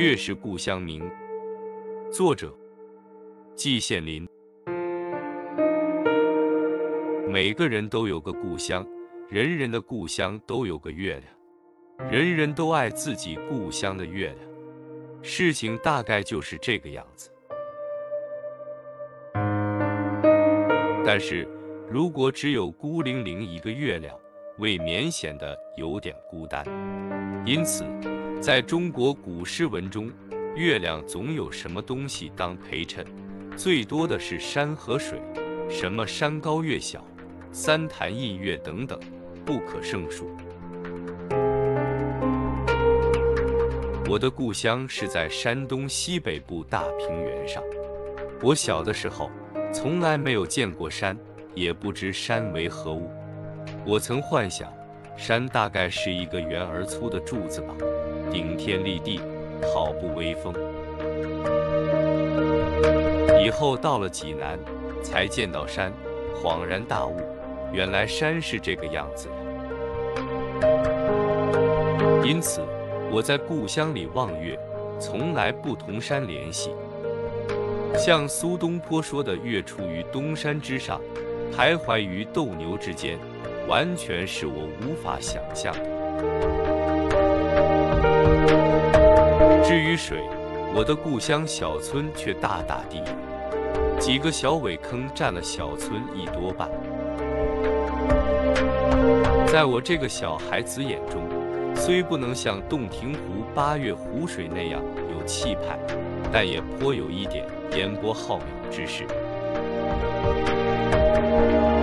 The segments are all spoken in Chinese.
月是故乡明。作者：季羡林。每个人都有个故乡，人人的故乡都有个月亮，人人都爱自己故乡的月亮。事情大概就是这个样子。但是，如果只有孤零零一个月亮，未免显得有点孤单。因此，在中国古诗文中，月亮总有什么东西当陪衬，最多的是山和水，什么山高月小、三潭印月等等，不可胜数。我的故乡是在山东西北部大平原上。我小的时候，从来没有见过山，也不知山为何物。我曾幻想，山大概是一个圆而粗的柱子吧，顶天立地，好不威风。以后到了济南，才见到山，恍然大悟，原来山是这个样子因此，我在故乡里望月，从来不同山联系。像苏东坡说的“月出于东山之上，徘徊于斗牛之间”。完全是我无法想象的。雨水，我的故乡小村却大大地，几个小苇坑占了小村一多半。在我这个小孩子眼中，虽不能像洞庭湖八月湖水那样有气派，但也颇有一点烟波浩渺之势。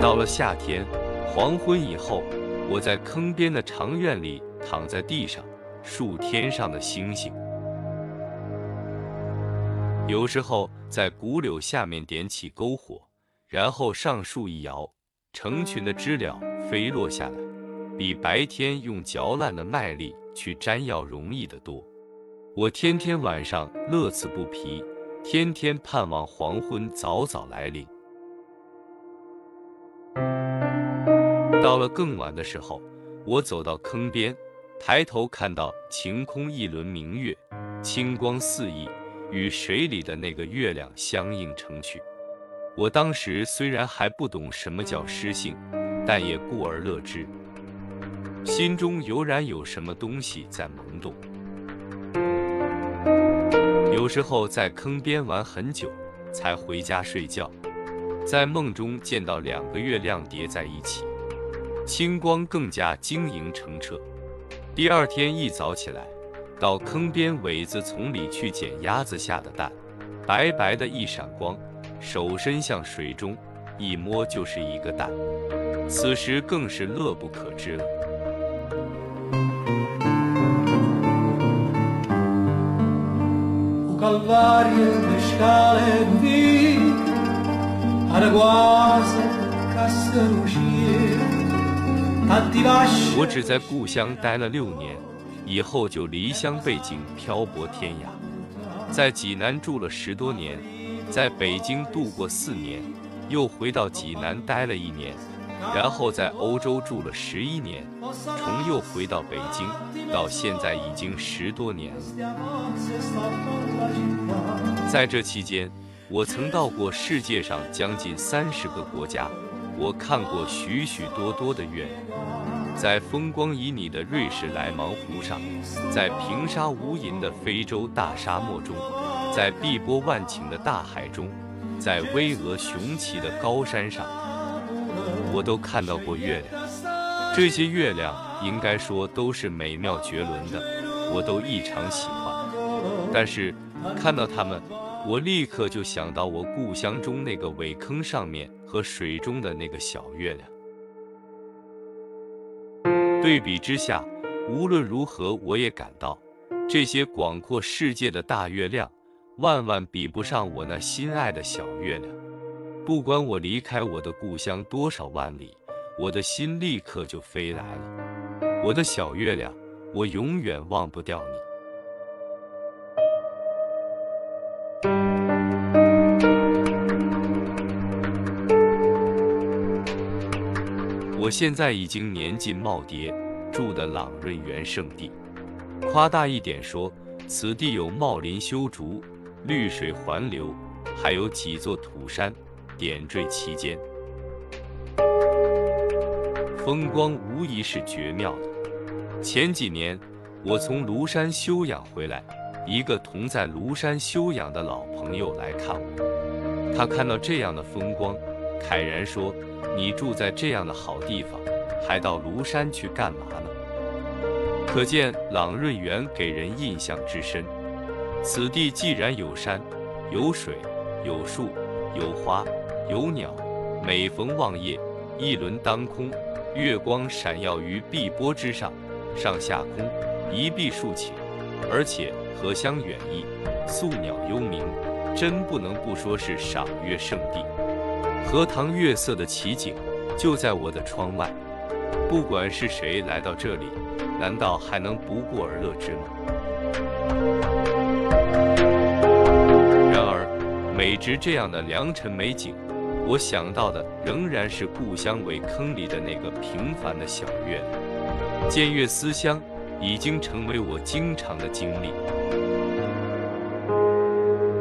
到了夏天。黄昏以后，我在坑边的长院里躺在地上，数天上的星星。有时候在古柳下面点起篝火，然后上树一摇，成群的知了飞落下来，比白天用嚼烂的麦粒去粘药容易得多。我天天晚上乐此不疲，天天盼望黄昏早早来临。到了更晚的时候，我走到坑边，抬头看到晴空一轮明月，清光四溢，与水里的那个月亮相映成趣。我当时虽然还不懂什么叫诗性，但也故而乐之，心中油然有什么东西在萌动。有时候在坑边玩很久，才回家睡觉，在梦中见到两个月亮叠在一起。星光更加晶莹澄澈。第二天一早起来，到坑边苇子丛里去捡鸭子下的蛋，白白的一闪光，手伸向水中，一摸就是一个蛋。此时更是乐不可支了。我只在故乡待了六年，以后就离乡背井，漂泊天涯。在济南住了十多年，在北京度过四年，又回到济南待了一年，然后在欧洲住了十一年，重又回到北京，到现在已经十多年了。在这期间，我曾到过世界上将近三十个国家。我看过许许多多的月亮，在风光旖旎的瑞士莱芒湖上，在平沙无垠的非洲大沙漠中，在碧波万顷的大海中，在巍峨雄奇的高山上，我都看到过月亮。这些月亮应该说都是美妙绝伦的，我都异常喜欢。但是看到它们，我立刻就想到我故乡中那个苇坑上面。和水中的那个小月亮，对比之下，无论如何，我也感到这些广阔世界的大月亮，万万比不上我那心爱的小月亮。不管我离开我的故乡多少万里，我的心立刻就飞来了。我的小月亮，我永远忘不掉你。我现在已经年近耄耋，住的朗润园圣地。夸大一点说，此地有茂林修竹，绿水环流，还有几座土山点缀其间，风光无疑是绝妙的。前几年我从庐山休养回来，一个同在庐山休养的老朋友来看我，他看到这样的风光，慨然说：“你住在这样的好地方，还到庐山去干嘛呢？”可见朗润园给人印象之深。此地既然有山、有水、有树、有花、有鸟，每逢望夜，一轮当空，月光闪耀于碧波之上，上下空一碧数顷，而且荷香远溢，宿鸟幽鸣，真不能不说是赏月圣地。荷塘月色的奇景就在我的窗外，不管是谁来到这里。难道还能不过而乐之吗？然而，美值这样的良辰美景，我想到的仍然是故乡苇坑里的那个平凡的小月。见月思乡，已经成为我经常的经历。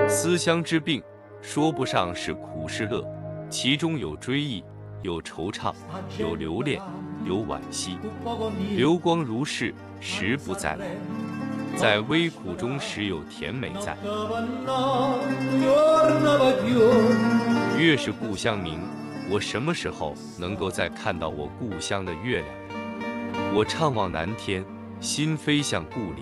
思乡之病，说不上是苦是乐，其中有追忆，有惆怅，有留恋。有惋惜，流光如逝，时不再来。在微苦中时有甜美在。月是故乡明，我什么时候能够再看到我故乡的月亮？我怅望南天，心飞向故里。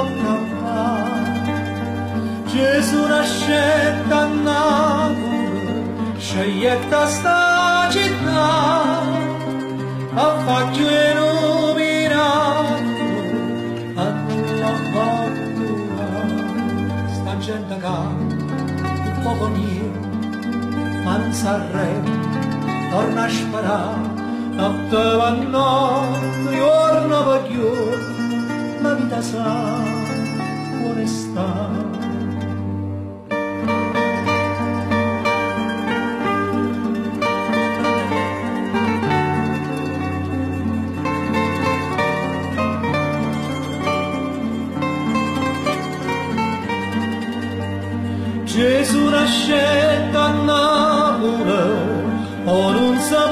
شدة النار شيبت استعجلنا أفكر بنا أطلقتها استمجدك فوق نير أنصرت torna a sparare notte va notte giorno va giorno la vita sa buona şeytanla uğrar Onun zaman